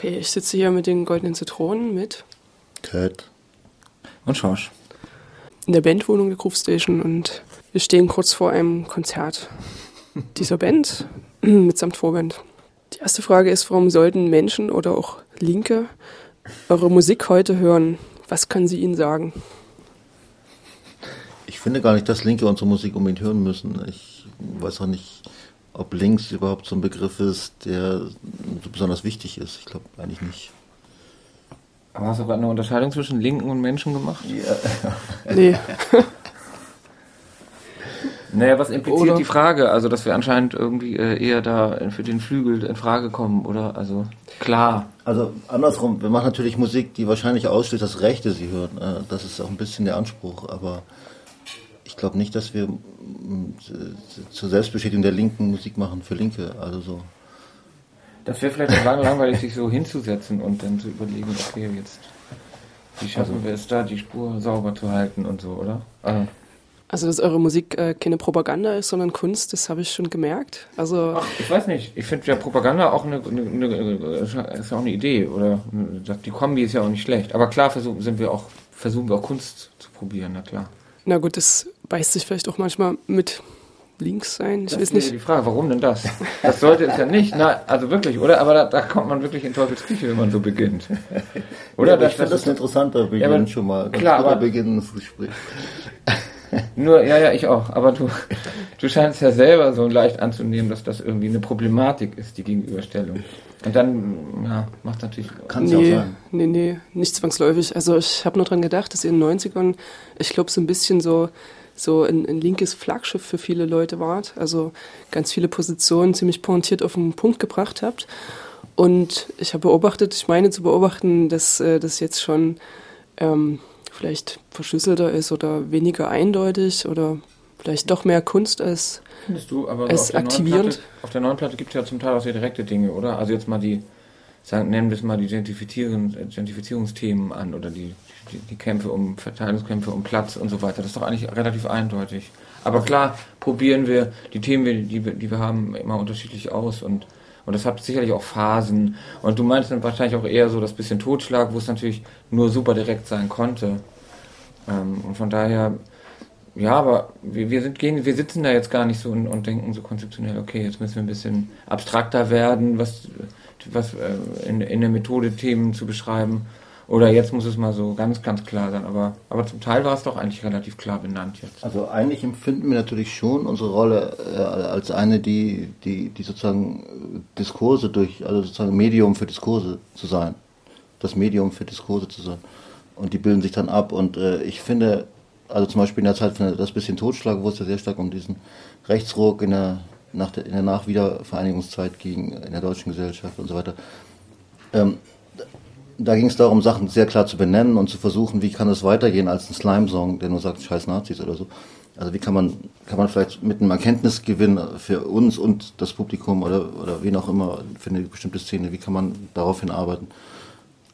Okay, ich sitze hier mit den goldenen Zitronen mit. Kurt. Und Schorsch. In der Bandwohnung der Groove Station und wir stehen kurz vor einem Konzert dieser Band mitsamt Vorband. Die erste Frage ist, warum sollten Menschen oder auch Linke eure Musik heute hören? Was kann sie ihnen sagen? Ich finde gar nicht, dass Linke unsere Musik unbedingt hören müssen. Ich weiß auch nicht, ob links überhaupt so ein Begriff ist, der so besonders wichtig ist. Ich glaube eigentlich nicht. Aber hast du gerade eine Unterscheidung zwischen Linken und Menschen gemacht? Ja. Nee. Naja, was impliziert Oder- die Frage? Also, dass wir anscheinend irgendwie äh, eher da für den Flügel in Frage kommen, oder? Also, klar. Also andersrum, wir machen natürlich Musik, die wahrscheinlich ausschließt, dass Rechte sie hören. Äh, Das ist auch ein bisschen der Anspruch, aber glaube nicht, dass wir mm, zur Selbstbestätigung der Linken Musik machen für Linke. Also so. Das wäre vielleicht langweilig, sich so hinzusetzen und dann zu überlegen, okay, jetzt, wie schaffen wir es da, die Spur sauber zu halten und so, oder? Also, Also, dass eure Musik äh, keine Propaganda ist, sondern Kunst, das habe ich schon gemerkt. Also, Ach, ich weiß nicht. Ich finde ja Propaganda auch eine, eine, eine, ist ja auch eine Idee oder die Kombi ist ja auch nicht schlecht. Aber klar versuchen sind wir auch versuchen wir auch Kunst zu probieren, na klar. na gut, das beißt sich vielleicht auch manchmal mit links sein. Ich Das weiß nicht. die Frage, warum denn das? Das sollte es ja nicht. Na, also wirklich, oder? Aber da, da kommt man wirklich in Teufels Küche, wenn man so beginnt. Oder? ja, Das- ich finde das das ein interessanter Beginn aber- schon mal. Ganz klar, aber- Beginn ins Gespräch. Nur, ja, ja, ich auch. Aber du, du scheinst ja selber so leicht anzunehmen, dass das irgendwie eine Problematik ist, die Gegenüberstellung. Und dann, ja, macht natürlich. Kann es ja auch Nee, sein. nee, nee, nicht zwangsläufig. Also ich habe nur dran gedacht, dass ihr in den 90ern, ich glaube, so ein bisschen so, so ein, ein linkes Flaggschiff für viele Leute wart. Also ganz viele Positionen ziemlich pointiert auf den Punkt gebracht habt. Und ich habe beobachtet, ich meine zu beobachten, dass äh, das jetzt schon ähm, vielleicht verschlüsselter ist oder weniger eindeutig oder vielleicht doch mehr Kunst als Findest du, aber Es auf, der neuen aktivierend. Platte, auf der neuen Platte gibt es ja zum Teil auch sehr direkte Dinge, oder? Also jetzt mal die, sagen, nennen wir es mal die Identifizierungsthemen an oder die, die, die Kämpfe um Verteilungskämpfe um Platz und so weiter. Das ist doch eigentlich relativ eindeutig. Aber klar probieren wir die Themen, die, wir- die wir haben, immer unterschiedlich aus und und das hat sicherlich auch Phasen. Und du meinst dann wahrscheinlich auch eher so das bisschen Totschlag, wo es natürlich nur super direkt sein konnte. Ähm, und von daher, ja, aber wir, wir, sind, gehen, wir sitzen da jetzt gar nicht so und, und denken so konzeptionell, okay, jetzt müssen wir ein bisschen abstrakter werden, was, was äh, in, in der Methode Themen zu beschreiben. Oder jetzt muss es mal so ganz, ganz klar sein. Aber, aber zum Teil war es doch eigentlich relativ klar benannt jetzt. Also eigentlich empfinden wir natürlich schon unsere Rolle äh, als eine, die, die, die sozusagen äh, Diskurse durch, also sozusagen Medium für Diskurse zu sein. Das Medium für Diskurse zu sein. Und die bilden sich dann ab. Und äh, ich finde, also zum Beispiel in der Zeit von das bisschen Totschlag, wo es ja sehr stark um diesen Rechtsruck in der, nach der, in der Nachwiedervereinigungszeit ging, in der deutschen Gesellschaft und so weiter. Ähm, da ging es darum, Sachen sehr klar zu benennen und zu versuchen, wie kann es weitergehen als ein Slime-Song, der nur sagt, scheiß Nazis oder so. Also wie kann man, kann man vielleicht mit einem Erkenntnisgewinn für uns und das Publikum oder, oder wen auch immer für eine bestimmte Szene, wie kann man daraufhin arbeiten?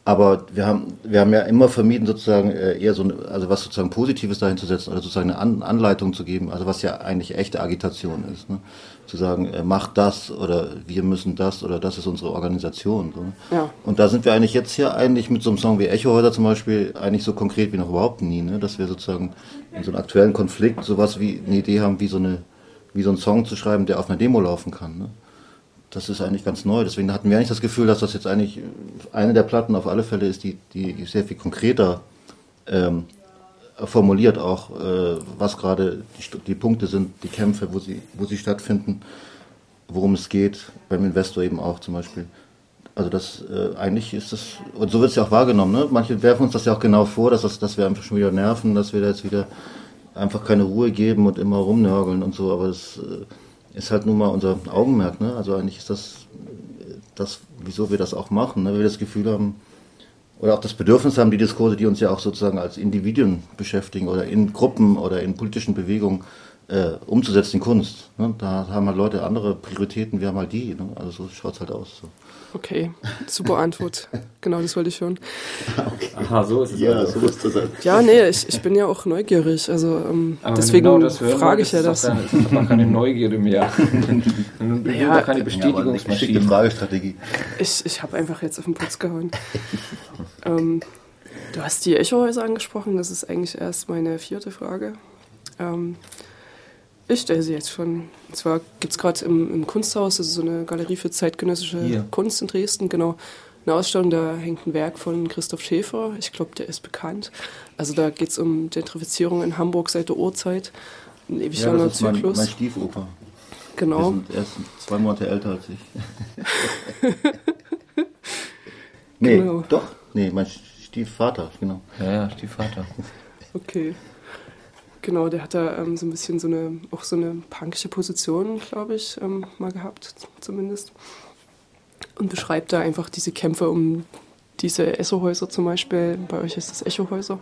Aber wir haben, wir haben ja immer vermieden, sozusagen äh, eher so, eine, also was sozusagen Positives dahin zu setzen oder sozusagen eine An Anleitung zu geben, also was ja eigentlich echte Agitation ist. Ne? Zu sagen, äh, mach das oder wir müssen das oder das ist unsere Organisation. So, ne? Ja. Und da sind wir eigentlich jetzt hier eigentlich mit so einem Song wie Echohäuser zum Beispiel eigentlich so konkret wie noch überhaupt nie, ne? dass wir sozusagen in so einem aktuellen Konflikt sowas wie eine Idee haben, wie so eine, wie so einen Song zu schreiben, der auf einer Demo laufen kann. Ne? Das ist eigentlich ganz neu. Deswegen hatten wir eigentlich das Gefühl, dass das jetzt eigentlich eine der Platten auf alle Fälle ist, die, die sehr viel konkreter ähm, formuliert auch, äh, was gerade die, die Punkte sind, die Kämpfe, wo sie, wo sie stattfinden, worum es geht, beim Investor eben auch zum Beispiel. Also das äh, eigentlich ist das, und so wird es ja auch wahrgenommen, ne? Manche werfen uns das ja auch genau vor, dass, das, dass wir einfach schon wieder nerven, dass wir da jetzt wieder einfach keine Ruhe geben und immer rumnörgeln und so, aber das äh, ist halt nun mal unser Augenmerk, ne? Also eigentlich ist das äh, das, wieso wir das auch machen, ne? Weil wir das Gefühl haben, oder auch das Bedürfnis haben, die Diskurse, die uns ja auch sozusagen als Individuen beschäftigen oder in Gruppen oder in politischen Bewegungen äh, umzusetzen in Kunst. Ne? Da haben halt Leute andere Prioritäten, wir haben halt die. Ne? Also so schaut es halt aus. So. Okay, super Antwort. genau, das wollte ich schon. Okay. Aha, so ist es. Ja, also. so muss das sein. Ja, nee, ich, ich bin ja auch neugierig. Also ähm, deswegen genau frage ich ja das. Dann, das ist doch keine Neugierde mehr. Ja, keine Bestätigungsmaschine. Ja, Fragestrategie. Ich, ich habe einfach jetzt auf den Putz gehauen. ähm, du hast die Echohäuser angesprochen. Das ist eigentlich erst meine vierte Frage. Ähm, ich stelle sie jetzt schon. Und zwar gibt es gerade im, im, Kunsthaus, das ist so eine Galerie für zeitgenössische Hier. Kunst in Dresden, genau, eine Ausstellung, da hängt ein Werk von Christoph Schäfer. Ich glaube, der ist bekannt. Also da geht es um Gentrifizierung in Hamburg seit der Urzeit. Ein ewig ja, langer Zyklus. Mein, mein Stiefoper. Genau. Er ist zwei Monate älter als ich. nee, genau. doch. Nee, mein Stiefvater, genau. Ja, ja, Stiefvater. okay. Genau, der hat da ähm, so ein bisschen so eine, auch so eine punkische Position, glaube ich, ähm, mal gehabt, zumindest. Und beschreibt da einfach diese Kämpfe um diese Echo-Häuser zum Beispiel. Bei euch ist das Echo-Häuser.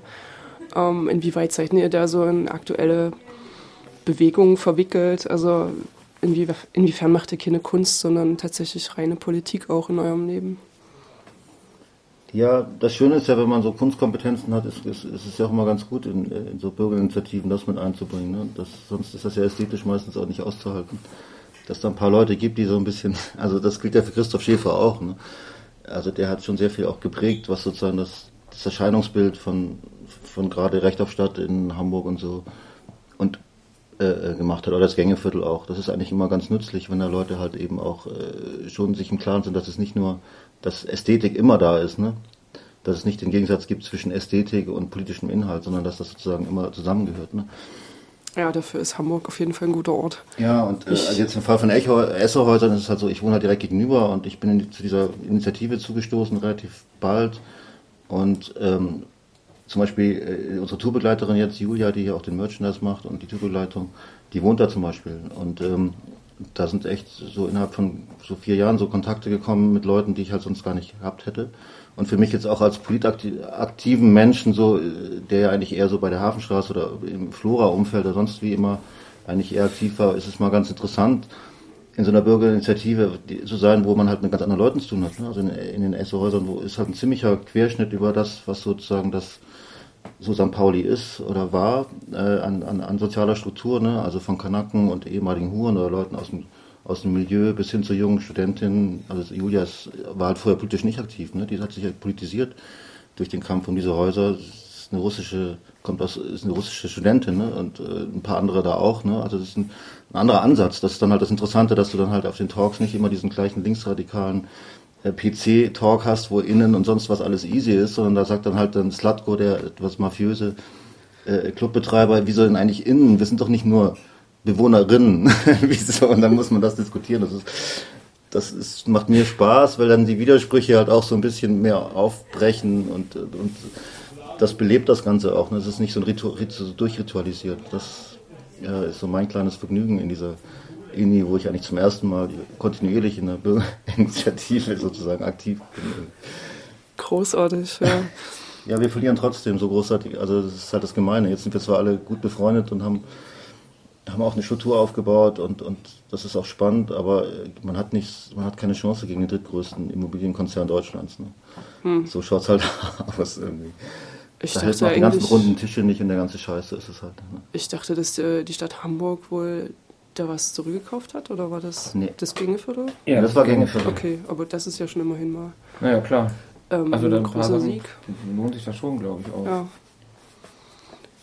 Ähm, inwieweit seid ihr da so in aktuelle Bewegungen verwickelt? Also inwie, inwiefern macht ihr keine Kunst, sondern tatsächlich reine Politik auch in eurem Leben? Ja, das Schöne ist ja, wenn man so Kunstkompetenzen hat, ist, ist, ist es ja auch immer ganz gut, in, in so Bürgerinitiativen das mit einzubringen. Ne? Das, sonst ist das ja ästhetisch meistens auch nicht auszuhalten. Dass da ein paar Leute gibt, die so ein bisschen, also das gilt ja für Christoph Schäfer auch. Ne? Also der hat schon sehr viel auch geprägt, was sozusagen das, das Erscheinungsbild von, von gerade Recht auf Stadt in Hamburg und so und äh, äh, gemacht hat, oder das Gängeviertel auch. Das ist eigentlich immer ganz nützlich, wenn da Leute halt eben auch äh, schon sich im Klaren sind, dass es nicht nur dass Ästhetik immer da ist, ne? dass es nicht den Gegensatz gibt zwischen Ästhetik und politischem Inhalt, sondern dass das sozusagen immer zusammengehört. Ne? Ja, dafür ist Hamburg auf jeden Fall ein guter Ort. Ja, und äh, also jetzt im Fall von Esserhäusern ist es halt so, ich wohne halt direkt gegenüber und ich bin in, zu dieser Initiative zugestoßen relativ bald. Und ähm, zum Beispiel äh, unsere Tourbegleiterin jetzt, Julia, die hier auch den Merchandise macht und die Tourbegleitung, die wohnt da zum Beispiel. Und ähm, da sind echt so innerhalb von so vier Jahren so Kontakte gekommen mit Leuten, die ich halt sonst gar nicht gehabt hätte. Und für mich jetzt auch als politaktiven Menschen, so, der ja eigentlich eher so bei der Hafenstraße oder im Flora-Umfeld oder sonst wie immer eigentlich eher aktiv war, ist es mal ganz interessant, in so einer Bürgerinitiative zu sein, wo man halt mit ganz anderen Leuten zu tun hat. Ne? Also in, in den Esso-Häusern, wo ist halt ein ziemlicher Querschnitt über das, was sozusagen das so St. Pauli ist oder war, äh, an, an, an sozialer Struktur, ne? also von Kanaken und ehemaligen Huren oder Leuten aus dem, aus dem Milieu bis hin zur jungen Studentin. Also Julia ist, war halt vorher politisch nicht aktiv, ne? die hat sich halt politisiert durch den Kampf um diese Häuser. Ist eine russische, kommt aus, ist eine russische Studentin ne? und äh, ein paar andere da auch. Ne? Also das ist ein, ein anderer Ansatz. Das ist dann halt das Interessante, dass du dann halt auf den Talks nicht immer diesen gleichen linksradikalen PC-Talk hast, wo innen und sonst was alles easy ist, sondern da sagt dann halt dann Slatko, der etwas mafiöse äh, Clubbetreiber, wieso denn eigentlich innen? Wir sind doch nicht nur Bewohnerinnen. wieso? Und dann muss man das diskutieren. Das ist, das ist, macht mir Spaß, weil dann die Widersprüche halt auch so ein bisschen mehr aufbrechen und, und das belebt das Ganze auch. Das ist nicht so ein Ritu, Ritu, durchritualisiert. Das ja, ist so mein kleines Vergnügen in dieser INI, wo ich eigentlich zum ersten Mal kontinuierlich in der Bürgerinitiative sozusagen aktiv bin. Großartig, ja. ja, wir verlieren trotzdem so großartig. Also das ist halt das Gemeine. Jetzt sind wir zwar alle gut befreundet und haben, haben auch eine Struktur aufgebaut und, und das ist auch spannend, aber man hat nicht, man hat keine Chance gegen den drittgrößten Immobilienkonzern Deutschlands. Ne? Hm. So schaut es halt aus irgendwie. Ich da dachte hält die ganzen runden Tische nicht und der ganze Scheiße ist es halt. Ne? Ich dachte, dass die Stadt Hamburg wohl da was zurückgekauft hat oder war das nee. das Gängeviertel? Ja, das war Gängeviertel. Okay, aber das ist ja schon immerhin mal. Naja, klar. Ähm, also dann großer Sieg. Lohnt sich das schon, glaube ich, auch. Ja.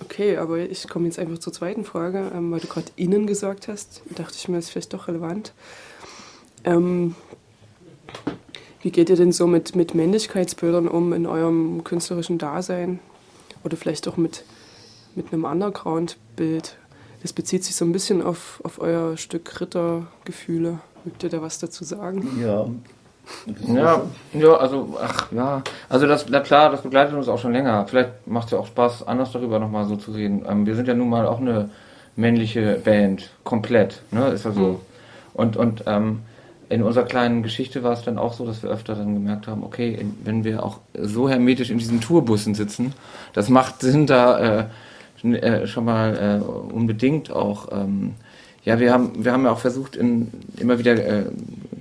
Okay, aber ich komme jetzt einfach zur zweiten Frage, ähm, weil du gerade innen gesagt hast, dachte ich mir, das ist vielleicht doch relevant. Ähm, wie geht ihr denn so mit, mit Männlichkeitsbildern um in eurem künstlerischen Dasein? Oder vielleicht auch mit, mit einem Underground-Bild? Das bezieht sich so ein bisschen auf, auf euer Stück Rittergefühle. Mögt ihr da was dazu sagen? Ja. Ja, ja, also, ach ja, also das, na klar, das begleitet uns auch schon länger. Vielleicht macht es ja auch Spaß, anders darüber nochmal so zu reden. Ähm, wir sind ja nun mal auch eine männliche Band, komplett, ne, ist ja so. Mhm. Und, und ähm, in unserer kleinen Geschichte war es dann auch so, dass wir öfter dann gemerkt haben, okay, wenn wir auch so hermetisch in diesen Tourbussen sitzen, das macht Sinn, da äh, äh, schon mal äh, unbedingt auch. Ähm, ja, wir haben, wir haben ja auch versucht, in, immer wieder äh,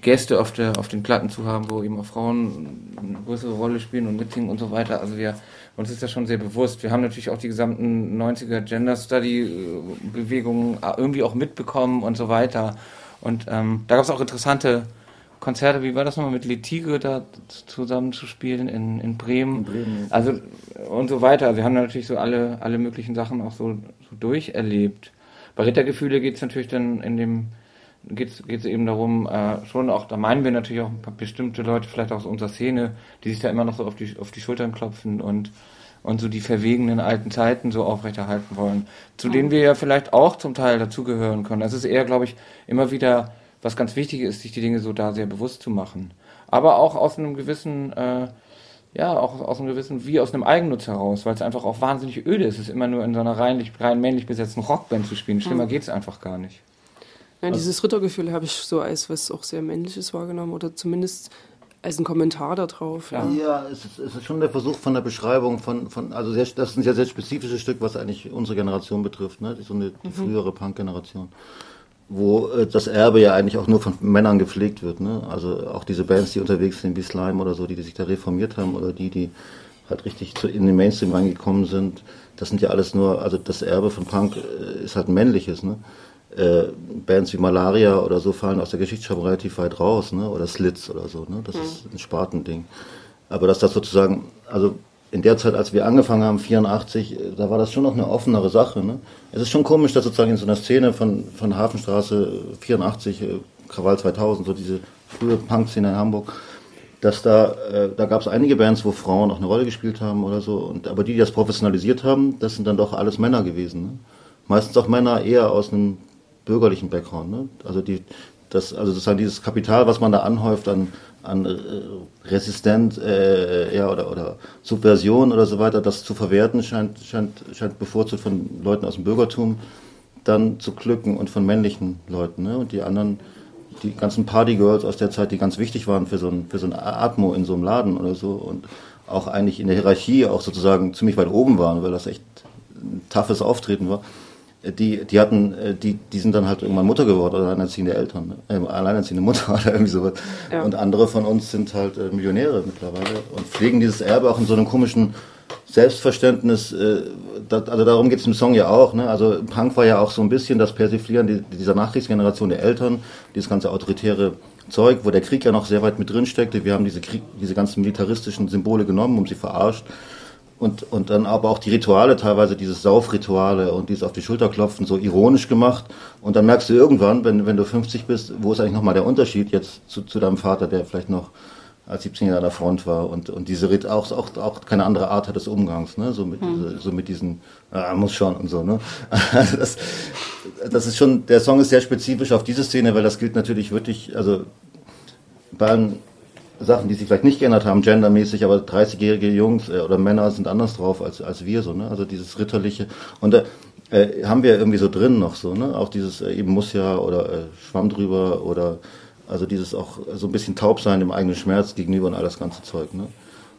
Gäste auf, der, auf den Platten zu haben, wo eben auch Frauen eine größere Rolle spielen und mitsingen und so weiter. Also wir, uns ist das schon sehr bewusst. Wir haben natürlich auch die gesamten 90er Gender Study äh, Bewegungen äh, irgendwie auch mitbekommen und so weiter. Und ähm, da gab es auch interessante Konzerte, wie war das nochmal mit Letige da zusammen zu spielen in, in Bremen? In Bremen. Also und so weiter. Also wir haben natürlich so alle, alle möglichen Sachen auch so, so durcherlebt. Bei Rittergefühle geht es natürlich dann in dem, geht es eben darum, äh, schon auch, da meinen wir natürlich auch bestimmte Leute, vielleicht aus unserer Szene, die sich da immer noch so auf die, auf die Schultern klopfen und, und so die verwegenen alten Zeiten so aufrechterhalten wollen, zu mhm. denen wir ja vielleicht auch zum Teil dazugehören können. Es ist eher, glaube ich, immer wieder, was ganz wichtig ist, sich die Dinge so da sehr bewusst zu machen. Aber auch aus einem gewissen, äh, ja, auch aus einem gewissen, wie aus einem Eigennutz heraus, weil es einfach auch wahnsinnig öde ist, es immer nur in so einer rein, rein männlich besetzten Rockband zu spielen. Schlimmer mhm. geht es einfach gar nicht. Ja, also dieses Rittergefühl habe ich so als was auch sehr männliches wahrgenommen oder zumindest als ein Kommentar darauf. Ja, ja es, ist, es ist schon der Versuch von der Beschreibung von, von also sehr, das ist ein sehr, sehr spezifisches Stück, was eigentlich unsere Generation betrifft, ne? so eine die mhm. frühere Punk-Generation wo äh, das Erbe ja eigentlich auch nur von Männern gepflegt wird. Ne? Also auch diese Bands, die unterwegs sind wie Slime oder so, die, die sich da reformiert haben oder die, die halt richtig zu, in den Mainstream reingekommen sind, das sind ja alles nur, also das Erbe von Punk äh, ist halt ein männliches. Ne? Äh, Bands wie Malaria oder so fallen aus der Geschichtsschreibung relativ weit raus, ne? oder Slits oder so. Ne? Das mhm. ist ein Spartending. Aber dass das sozusagen, also in der Zeit, als wir angefangen haben, 84, äh, da war das schon noch eine offenere Sache. Ne? Es ist schon komisch, dass sozusagen in so einer Szene von, von Hafenstraße 84, äh, Krawall 2000, so diese frühe Punk-Szene in Hamburg, dass da, äh, da gab es einige Bands, wo Frauen auch eine Rolle gespielt haben oder so. Und, aber die, die das professionalisiert haben, das sind dann doch alles Männer gewesen. Ne? Meistens auch Männer eher aus einem bürgerlichen Background. Ne? Also die, das, also sozusagen dieses Kapital, was man da anhäuft an an äh, Resistent äh, ja, oder, oder Subversion oder so weiter, das zu verwerten, scheint, scheint, scheint bevorzugt von Leuten aus dem Bürgertum dann zu glücken und von männlichen Leuten. Ne? Und die anderen, die ganzen Partygirls aus der Zeit, die ganz wichtig waren für so ein, für so ein Atmo in so einem Laden oder so und auch eigentlich in der Hierarchie auch sozusagen ziemlich weit oben waren, weil das echt ein toughes Auftreten war die, die hatten, äh, die, die sind dann halt irgendwann Mutter geworden oder alleinerziehende Eltern, äh, alleinerziehende Mutter oder irgendwie sowas. Ja. Und andere von uns sind halt äh, Millionäre mittlerweile und pflegen dieses Erbe auch in so einem komischen Selbstverständnis. Äh, das, also darum geht es im Song ja auch. Ne? Also Punk war ja auch so ein bisschen das Persiflieren die, dieser Nachkriegsgeneration der Eltern, dieses ganze autoritäre Zeug, wo der Krieg ja noch sehr weit mit drin steckte. Wir haben diese, Krieg, diese ganzen militaristischen Symbole genommen, um sie verarscht und, und dann aber auch die Rituale, teilweise dieses Saufrituale und dieses auf die Schulter klopfen, so ironisch gemacht. Und dann merkst du irgendwann, wenn, wenn du 50 bist, wo ist eigentlich nochmal der Unterschied jetzt zu, zu deinem Vater, der vielleicht noch als 17 Jahre an der Front war und, und diese Rit auch, auch, auch keine andere Art hat des Umgangs, ne? so, mit, hm. so mit diesen, ah, muss schon und so. Ne? das, das ist schon, der Song ist sehr spezifisch auf diese Szene, weil das gilt natürlich wirklich, also bei allen Sachen, die sich vielleicht nicht geändert haben, gendermäßig, aber 30-jährige Jungs äh, oder Männer sind anders drauf als, als wir so, ne? Also dieses ritterliche. Und da äh, haben wir irgendwie so drin noch so, ne? Auch dieses äh, eben muss ja oder äh, Schwamm drüber oder also dieses auch so ein bisschen taub sein dem eigenen Schmerz gegenüber und all das ganze Zeug, ne?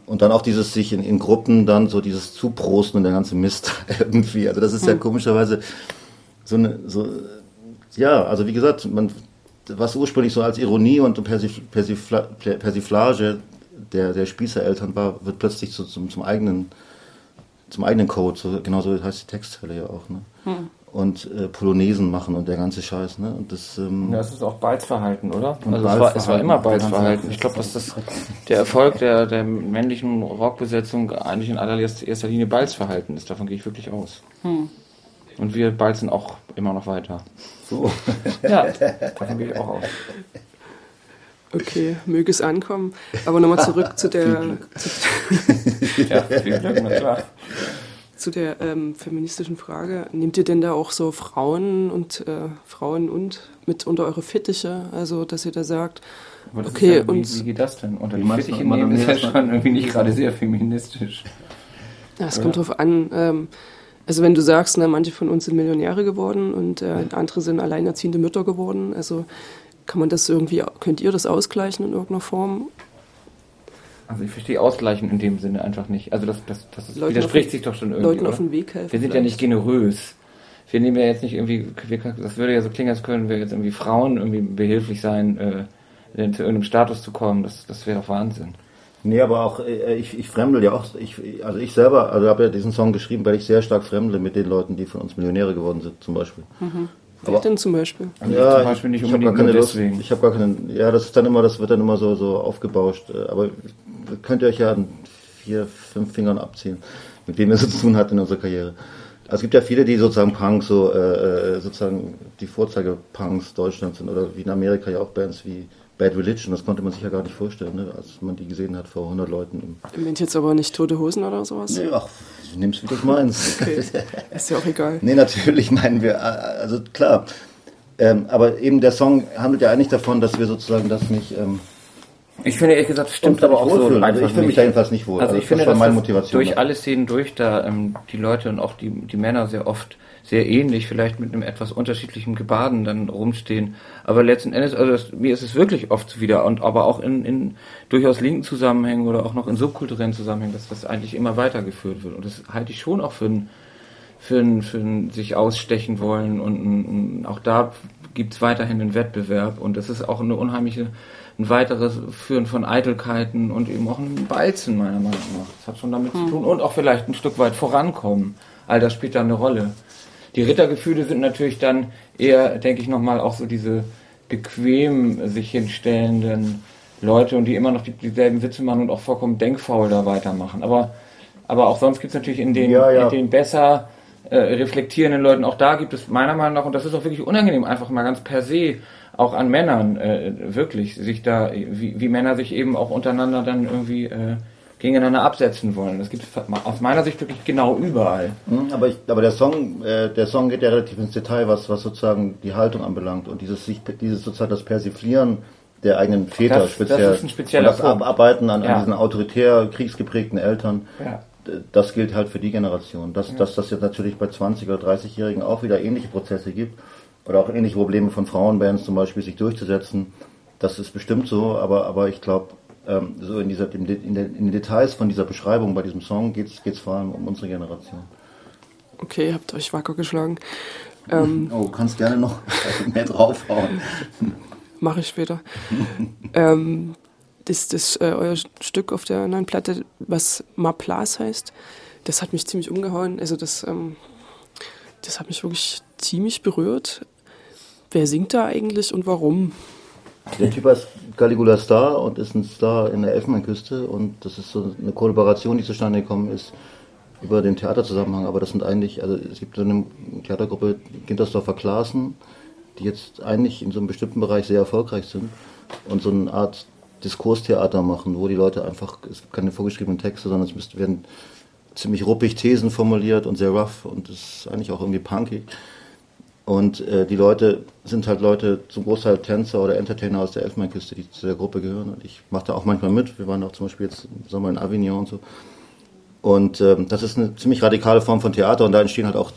Und dann auch dieses sich in, in Gruppen dann so dieses Zuprosten und der ganze Mist irgendwie. Also das ist ja hm. komischerweise so eine, so, ja, also wie gesagt, man was ursprünglich so als Ironie und Persif Persifla Persiflage der, der Spießereltern war, wird plötzlich zu, zum, zum eigenen zum eigenen Code, so, genauso heißt die Textzeile ja auch. Ne? Hm. Und äh, Polonesen machen und der ganze Scheiß. Ne? Und das, ähm, ja, das ist auch Balzverhalten, oder? Also es war, es war immer Balzverhalten. Ich glaube, dass das der Erfolg der, der männlichen Rockbesetzung eigentlich in allererster Linie Balzverhalten ist. Davon gehe ich wirklich aus. Hm. Und wir balzen auch immer noch weiter. So. Ja, davon gehe ich auch aus. Okay, möge es ankommen. Aber nochmal zurück zu der. zu, ja, viel Glück, na klar. Zu der ähm, feministischen Frage. Nehmt ihr denn da auch so Frauen und äh, Frauen und mit unter eure Fittiche? Also, dass ihr da sagt, okay, ja, wie, und. Wie geht das denn? Unter die Fittiche nehmen ist ja schon irgendwie nicht gerade sehr feministisch. Ja, es kommt drauf an. Ähm, also wenn du sagst, ne, manche von uns sind Millionäre geworden und äh, andere sind alleinerziehende Mütter geworden, also kann man das irgendwie, könnt ihr das ausgleichen in irgendeiner Form? Also ich verstehe Ausgleichen in dem Sinne einfach nicht. Also das, das, das Leuten widerspricht auf- sich doch schon irgendwie. Leuten oder? auf den Weg helfen. Wir sind ja nicht generös. Wir nehmen ja jetzt nicht irgendwie, wir, das würde ja so klingen, als können wir jetzt irgendwie Frauen irgendwie behilflich sein, äh, zu irgendeinem Status zu kommen. Das, das wäre doch Wahnsinn. Nee, aber auch, äh, ich, ich fremdel ja auch, ich, also ich selber, also habe ja diesen Song geschrieben, weil ich sehr stark fremdle mit den Leuten, die von uns Millionäre geworden sind, zum Beispiel. Wer denn zum Beispiel? Also ja, zum Beispiel nicht ich habe gar unbedingt keine Lust. deswegen. Ich habe gar keinen. Ja, das ist dann immer, das wird dann immer so so aufgebauscht. äh, Aber könnt ihr euch ja an vier, fünf Fingern abziehen, mit wem ihr so zu tun hat in unserer Karriere. Also es gibt ja viele, die sozusagen Punk so äh, äh, sozusagen die Vorzeige-Punks Deutschlands sind oder wie in Amerika ja auch Bands wie Bad Religion. Das konnte man sich ja gar nicht vorstellen, ne, als man die gesehen hat vor 100 Leuten. Ihr meint jetzt aber nicht Tote Hosen oder sowas? Nee, ach, nimm's wie du meinst. Okay. Ist ja auch egal. Nee, natürlich meinen wir, äh, also klar. Ähm, aber eben der Song handelt ja eigentlich davon, dass wir sozusagen das nicht. Ähm, Ich finde ehrlich gesagt, das stimmt aber auch so. Also ich fühle mich da jedenfalls nicht wohl. Also ich das finde, war dass meine das Motivation. durch alle Szenen durch da ähm, die Leute und auch die, die Männer sehr oft sehr ähnlich, vielleicht mit einem etwas unterschiedlichen Gebaden dann rumstehen. Aber letzten Endes, also das, mir ist es wirklich oft wieder und aber auch in, in durchaus linken Zusammenhängen oder auch noch in subkulturellen Zusammenhängen, dass das eigentlich immer weitergeführt wird. Und das halte ich schon auch für ein für ein, für ein sich ausstechen wollen und ein, auch da gibt es weiterhin einen Wettbewerb und es ist auch eine unheimliche, ein weiteres Führen von Eitelkeiten und eben auch ein Balzen meiner Meinung nach. Das hat schon damit zu tun und auch vielleicht ein Stück weit vorankommen. All das spielt da eine Rolle. Die Rittergefühle sind natürlich dann eher, denke ich nochmal, auch so diese bequem sich hinstellenden Leute und die immer noch die, dieselben Witze machen und auch vollkommen denkfaul da weitermachen. Aber, aber auch sonst gibt es natürlich in den, Ja, ja. in den besser äh, reflektierenden Leuten, auch da gibt es meiner Meinung nach, und das ist auch wirklich unangenehm, einfach mal ganz per se, auch an Männern, äh, wirklich, sich da, wie, wie Männer sich eben auch untereinander dann irgendwie äh, gegeneinander absetzen wollen. Das gibt es aus meiner Sicht wirklich genau überall. Hm, Aber, ich, aber der Song, äh, der Song geht ja relativ ins Detail, was, was sozusagen die Haltung anbelangt und dieses, sich, dieses sozusagen das Persiflieren der eigenen Väter Das- das speziell ist ein spezieller und das Punkt. Abarbeiten an, Ja. an diesen autoritär kriegsgeprägten Eltern. Ja. Das gilt halt für die Generation. Dass, dass das jetzt natürlich bei 20- oder 30-Jährigen auch wieder ähnliche Prozesse gibt oder auch ähnliche Probleme von Frauenbands zum Beispiel, sich durchzusetzen, das ist bestimmt so, aber, aber ich glaube, ähm, so in, dieser, in, den- in, den, Details von dieser Beschreibung bei diesem Song geht es vor allem um unsere Generation. Okay, ihr habt euch wacker geschlagen. Ähm, Oh, kannst gerne noch mehr draufhauen. Mache ich später. ähm, das, das äh, euer Stück auf der neuen Platte, was Ma Place heißt, das hat mich ziemlich umgehauen. Also das, ähm, das hat mich wirklich ziemlich berührt. Wer singt da eigentlich und warum? Der Typ heißt Caligula Star und ist ein Star in der Elfenbeinküste und das ist so eine Kollaboration, die zustande gekommen ist über den Theaterzusammenhang. Aber das sind eigentlich, also es gibt so eine Theatergruppe Gintersdorfer Klassen, die jetzt eigentlich in so einem bestimmten Bereich sehr erfolgreich sind und so eine Art Diskurstheater machen, wo die Leute einfach, es gibt keine vorgeschriebenen Texte, sondern es werden ziemlich ruppig Thesen formuliert und sehr rough und es ist eigentlich auch irgendwie punkig. Und äh, die Leute sind halt Leute, zum Großteil Tänzer oder Entertainer aus der Elfenbeinküste, die zu der Gruppe gehören. Und ich mache da auch manchmal mit. Wir waren auch zum Beispiel jetzt im Sommer in Avignon und so. Und ähm, das ist eine ziemlich radikale Form von Theater und da entstehen halt auch,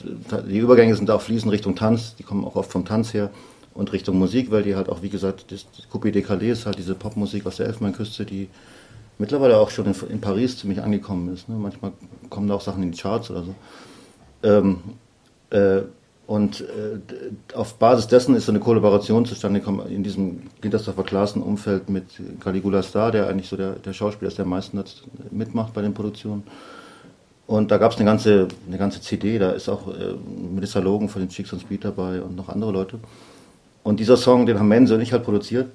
die Übergänge sind auch fließend Richtung Tanz, die kommen auch oft vom Tanz her und Richtung Musik, weil die halt auch, wie gesagt, das, Coupé Décalé ist halt diese Popmusik aus der Elfenbeinküste, die mittlerweile auch schon in, in Paris ziemlich angekommen ist. Ne? Manchmal kommen da auch Sachen in die Charts oder so. Ähm, äh, und äh, auf Basis dessen ist so eine Kollaboration zustande gekommen in diesem Gintersdorfer Klassenumfeld mit Caligula Star, der eigentlich so der, der Schauspieler ist, der am meisten mitmacht bei den Produktionen. Und da gab es eine ganze, eine ganze CD, da ist auch äh, Melissa Logan von den Chicks on Speed dabei und noch andere Leute. Und dieser Song, den haben Mense und ich halt produziert.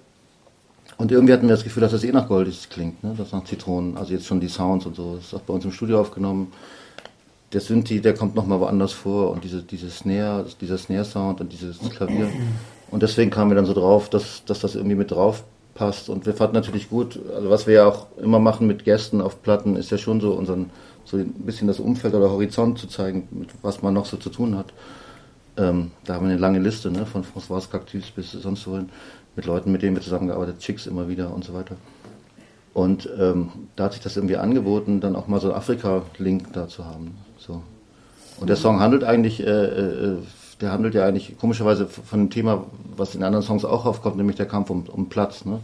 Und irgendwie hatten wir das Gefühl, dass das eh nach Goldies klingt, ne? das nach Zitronen. Also jetzt schon die Sounds und so. Das ist auch bei uns im Studio aufgenommen. Der Synthi, der kommt nochmal woanders vor und diese, diese Snare, dieser Snare-Sound und dieses Klavier. Und deswegen kamen wir dann so drauf, dass, dass das irgendwie mit drauf passt. Und wir fanden natürlich gut, also was wir ja auch immer machen mit Gästen auf Platten, ist ja schon so unseren, so ein bisschen das Umfeld oder Horizont zu zeigen, mit was man noch so zu tun hat. Ähm, da haben wir eine lange Liste, ne, von François Cactus bis sonst wohin, mit Leuten, mit denen wir zusammengearbeitet, Chicks immer wieder und so weiter. Und ähm, da hat sich das irgendwie angeboten, dann auch mal so einen Afrika-Link da zu haben. So. Und der Song handelt eigentlich, äh, äh, der handelt ja eigentlich komischerweise von dem Thema, was in anderen Songs auch aufkommt, nämlich der Kampf um, um Platz. Ne?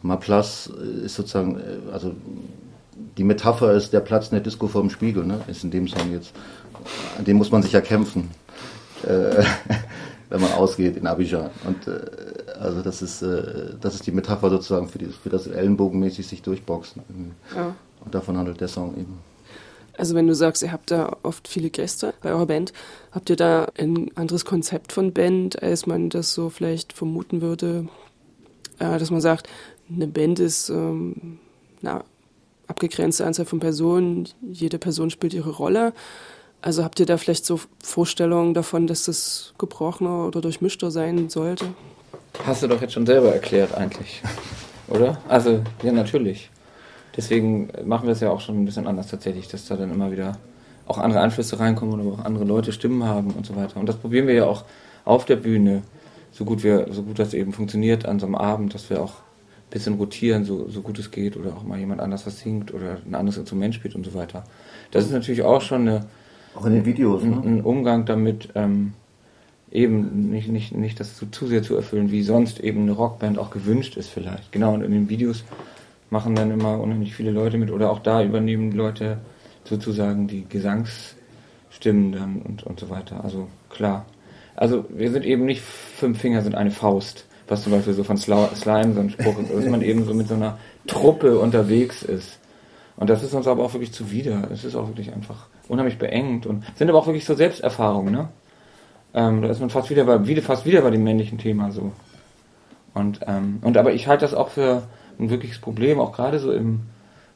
Ma Place ist sozusagen, äh, also die Metapher ist der Platz in der Disco vor dem Spiegel, ne? ist in dem Song jetzt. An dem muss man sich ja kämpfen, äh, wenn man ausgeht in Abidjan. Und äh, also das ist, äh, das ist die Metapher sozusagen für, die, für das Ellenbogenmäßig sich durchboxen. Ja. Und davon handelt der Song eben. Also wenn du sagst, ihr habt da oft viele Gäste bei eurer Band, habt ihr da ein anderes Konzept von Band, als man das so vielleicht vermuten würde, äh, dass man sagt, eine Band ist ähm, eine abgegrenzte Anzahl von Personen, jede Person spielt ihre Rolle. Also habt ihr da vielleicht so Vorstellungen davon, dass das gebrochener oder durchmischter sein sollte? Hast du doch jetzt schon selber erklärt eigentlich, oder? Also, ja, natürlich. Deswegen machen wir es ja auch schon ein bisschen anders tatsächlich, dass da dann immer wieder auch andere Einflüsse reinkommen oder auch andere Leute Stimmen haben und so weiter. Und das probieren wir ja auch auf der Bühne, so gut wir, so gut das eben funktioniert an so einem Abend, dass wir auch ein bisschen rotieren, so, so gut es geht, oder auch mal jemand anders was singt oder ein anderes Instrument spielt und so weiter. Das ist natürlich auch schon eine, auch in den Videos, ne? ein, Umgang damit, ähm, eben nicht, nicht, nicht das zu, zu sehr zu erfüllen, wie sonst eben eine Rockband auch gewünscht ist vielleicht. Genau, und in den Videos machen dann immer unheimlich viele Leute mit oder auch da übernehmen Leute sozusagen die Gesangsstimmen dann und, und so weiter. Also klar. Also wir sind eben nicht fünf Finger sind eine Faust, was zum Beispiel so von Slime so ein Spruch ist, dass man eben so mit so einer Truppe unterwegs ist. Und das ist uns aber auch wirklich zuwider. Es ist auch wirklich einfach unheimlich beengt und sind aber auch wirklich so Selbsterfahrungen, ne? Ähm, da ist man fast wieder bei, wieder, fast wieder bei dem männlichen Thema so. Und, ähm, und aber ich halte das auch für, ein wirkliches Problem, auch gerade so im,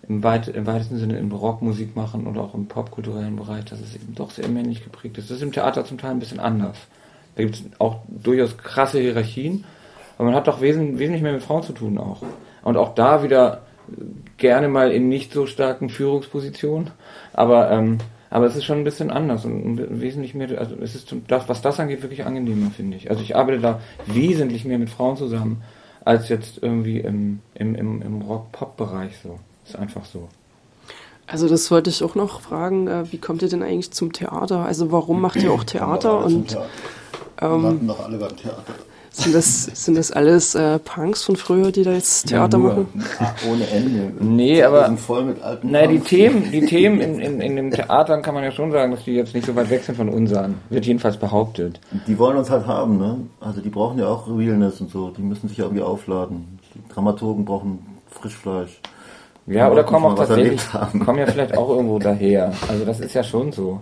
im, weit, im weitesten Sinne im Rockmusik machen oder auch im popkulturellen Bereich, dass es eben doch sehr männlich geprägt ist. Das ist im Theater zum Teil ein bisschen anders. Da gibt es auch durchaus krasse Hierarchien, aber man hat doch wesentlich, wesentlich mehr mit Frauen zu tun auch. Und auch da wieder gerne mal in nicht so starken Führungspositionen, aber ähm, aber es ist schon ein bisschen anders und wesentlich mehr, also es ist das, was das angeht, wirklich angenehmer, finde ich. Also ich arbeite da wesentlich mehr mit Frauen zusammen als jetzt irgendwie im, im, im, im Rock-Pop-Bereich so. Ist einfach so. Also das wollte ich auch noch fragen, äh, wie kommt ihr denn eigentlich zum Theater? Also warum macht ihr auch Theater? Und Theater. Ähm, doch alle beim Theater. Sind das, sind das alles äh, Punks von früher, die da jetzt Theater ja, machen? Ach, ohne Ende. Nee, aber. sind voll mit alten naja, die Themen, die Themen in, in, in den Theatern kann man ja schon sagen, dass die jetzt nicht so weit weg sind von unseren. Wird jedenfalls behauptet. Die wollen uns halt haben, ne? Also die brauchen ja auch Realness und so. Die müssen sich ja irgendwie aufladen. Die Dramaturgen brauchen Frischfleisch. Ja, oder kommen auch tatsächlich, kommen ja vielleicht auch irgendwo daher. Also das ist ja schon so.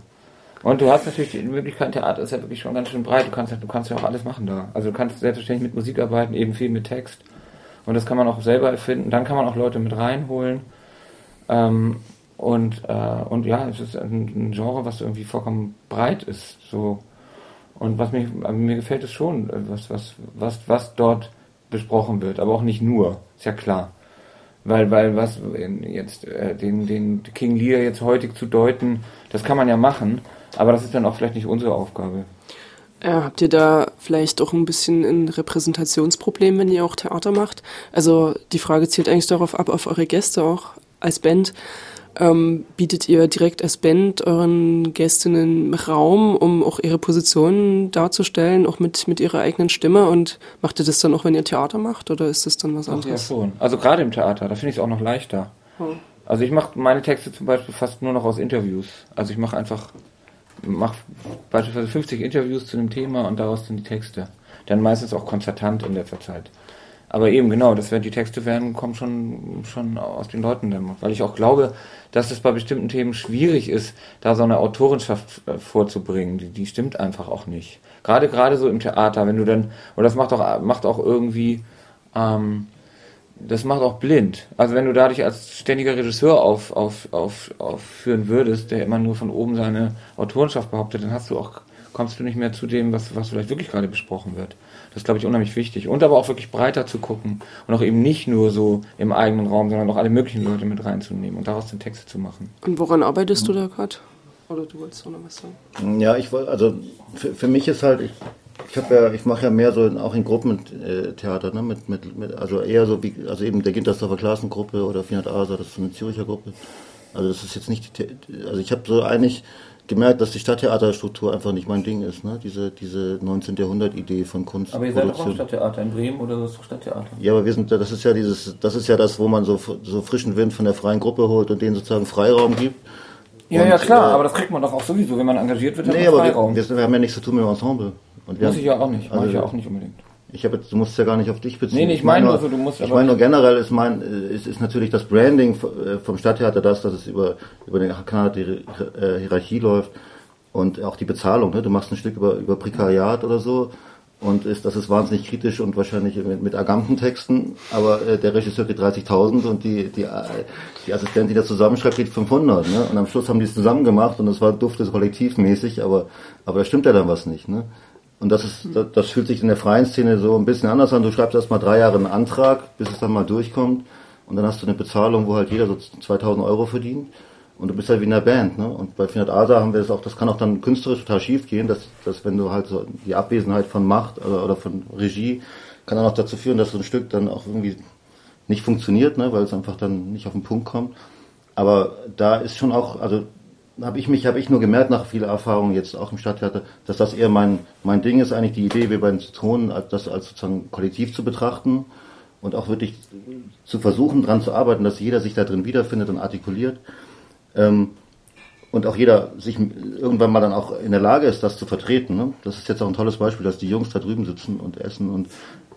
Und du hast natürlich die Möglichkeit, Theater ist ja wirklich schon ganz schön breit. Du kannst, du kannst ja auch alles machen da. Also du kannst selbstverständlich mit Musik arbeiten, eben viel mit Text. Und das kann man auch selber erfinden. Dann kann man auch Leute mit reinholen. Ähm, und, äh, und ja, es ist ein, ein, Genre, was irgendwie vollkommen breit ist. So. Und was mich, mir gefällt es schon, was, was, was, was dort besprochen wird, aber auch nicht nur, ist ja klar. Weil, weil was jetzt äh, den, den King Lear jetzt heutig zu deuten, das kann man ja machen, aber das ist dann auch vielleicht nicht unsere Aufgabe. Ja, habt ihr da vielleicht auch ein bisschen ein Repräsentationsproblem, wenn ihr auch Theater macht? Also die Frage zielt eigentlich darauf ab, auf eure Gäste auch als Band. Ähm, bietet ihr direkt als Band euren Gästinnen Raum, um auch ihre Positionen darzustellen, auch mit, mit ihrer eigenen Stimme? Und macht ihr das dann auch, wenn ihr Theater macht, oder ist das dann was anderes? Ja, schon. Also gerade im Theater, da finde ich es auch noch leichter. Hm. Also ich mache meine Texte zum Beispiel fast nur noch aus Interviews. Also ich mache einfach mache beispielsweise 50 Interviews zu einem Thema und daraus sind die Texte. Dann meistens auch konzertant in letzter Zeit. Aber eben genau, das werden die Texte werden, kommen schon, schon aus den Leuten dann. Weil ich auch glaube, dass es bei bestimmten Themen schwierig ist, da so eine Autorenschaft äh, vorzubringen. Die, die stimmt einfach auch nicht. Gerade gerade so im Theater, wenn du dann, und das macht auch, macht auch irgendwie, ähm, das macht auch blind. Also wenn du dadurch als ständiger Regisseur auf, auf, auf, aufführen würdest, der immer nur von oben seine Autorenschaft behauptet, dann hast du auch, kommst du nicht mehr zu dem, was, was vielleicht wirklich gerade besprochen wird. Das ist, glaube ich, unheimlich wichtig. Und aber auch wirklich breiter zu gucken und auch eben nicht nur so im eigenen Raum, sondern auch alle möglichen Leute mit reinzunehmen und daraus den Texte zu machen. Und woran arbeitest mhm. du da gerade? Oder du wolltest auch noch was sagen? Ja, ich wollte, also für, für mich ist halt, ich ich habe ja, ich mache ja mehr so in, auch in Gruppentheater, ne? Mit, mit, mit, also eher so wie, also eben der Gintersdorfer Klassengruppe oder 400 Asa, das ist so eine Züricher Gruppe. Also das ist jetzt nicht, die, also ich habe so eigentlich gemerkt, dass die Stadttheaterstruktur einfach nicht mein Ding ist, ne? Diese, diese 19. Jahrhundert-Idee von Kunst. Aber ihr seid doch auch Stadttheater in Bremen oder das Stadttheater? Ja, aber wir sind, das ist ja dieses, das ist ja das, wo man so, so frischen Wind von der freien Gruppe holt und denen sozusagen Freiraum gibt. Ja, und, ja, klar, äh, aber das kriegt man doch auch sowieso, wenn man engagiert wird, nee, aber Freiraum. Wir, wir, haben ja nichts zu tun mit dem Ensemble. Und Muss haben, ich ja auch nicht, also, ich ja auch nicht unbedingt. Ich habe du musst ja gar nicht auf dich beziehen. Nee, nee ich meine nur, so, du musst Ich meine nur generell ist mein ist, ist natürlich das Branding äh, vom Stadttheater das, dass es über über den Kanal die äh, Hierarchie läuft und auch die Bezahlung. Ne? Du machst ein Stück über über Prekariat oder so und ist das ist wahnsinnig kritisch und wahrscheinlich mit, mit Agantentexten, aber äh, der Regisseur kriegt 30.000 und die die die Assistentin, die das zusammenschreibt, kriegt 500. Ne? Und am Schluss haben die es zusammen gemacht und es war dufte kollektivmäßig, aber aber da stimmt ja dann was nicht. Ne? Und das ist, das, das fühlt sich in der freien Szene so ein bisschen anders an. Du schreibst erst mal drei Jahre einen Antrag, bis es dann mal durchkommt. Und dann hast du eine Bezahlung, wo halt jeder so 2000 Euro verdient. Und du bist halt wie in der Band, ne? Und bei Finat Asa haben wir das auch, das kann auch dann künstlerisch total schief gehen, dass, dass wenn du halt so die Abwesenheit von Macht oder, oder von Regie kann dann auch dazu führen, dass so ein Stück dann auch irgendwie nicht funktioniert, ne? Weil es einfach dann nicht auf den Punkt kommt. Aber da ist schon auch, also habe ich mich, habe ich nur gemerkt nach vieler Erfahrung jetzt auch im Stadttheater, dass das eher mein, mein Ding ist, eigentlich die Idee, wie bei den Zitronen, das als sozusagen kollektiv zu betrachten und auch wirklich zu versuchen, dran zu arbeiten, dass jeder sich da drin wiederfindet und artikuliert. Ähm, und auch jeder sich irgendwann mal dann auch in der Lage ist, das zu vertreten. Ne? Das ist jetzt auch ein tolles Beispiel, dass die Jungs da drüben sitzen und essen und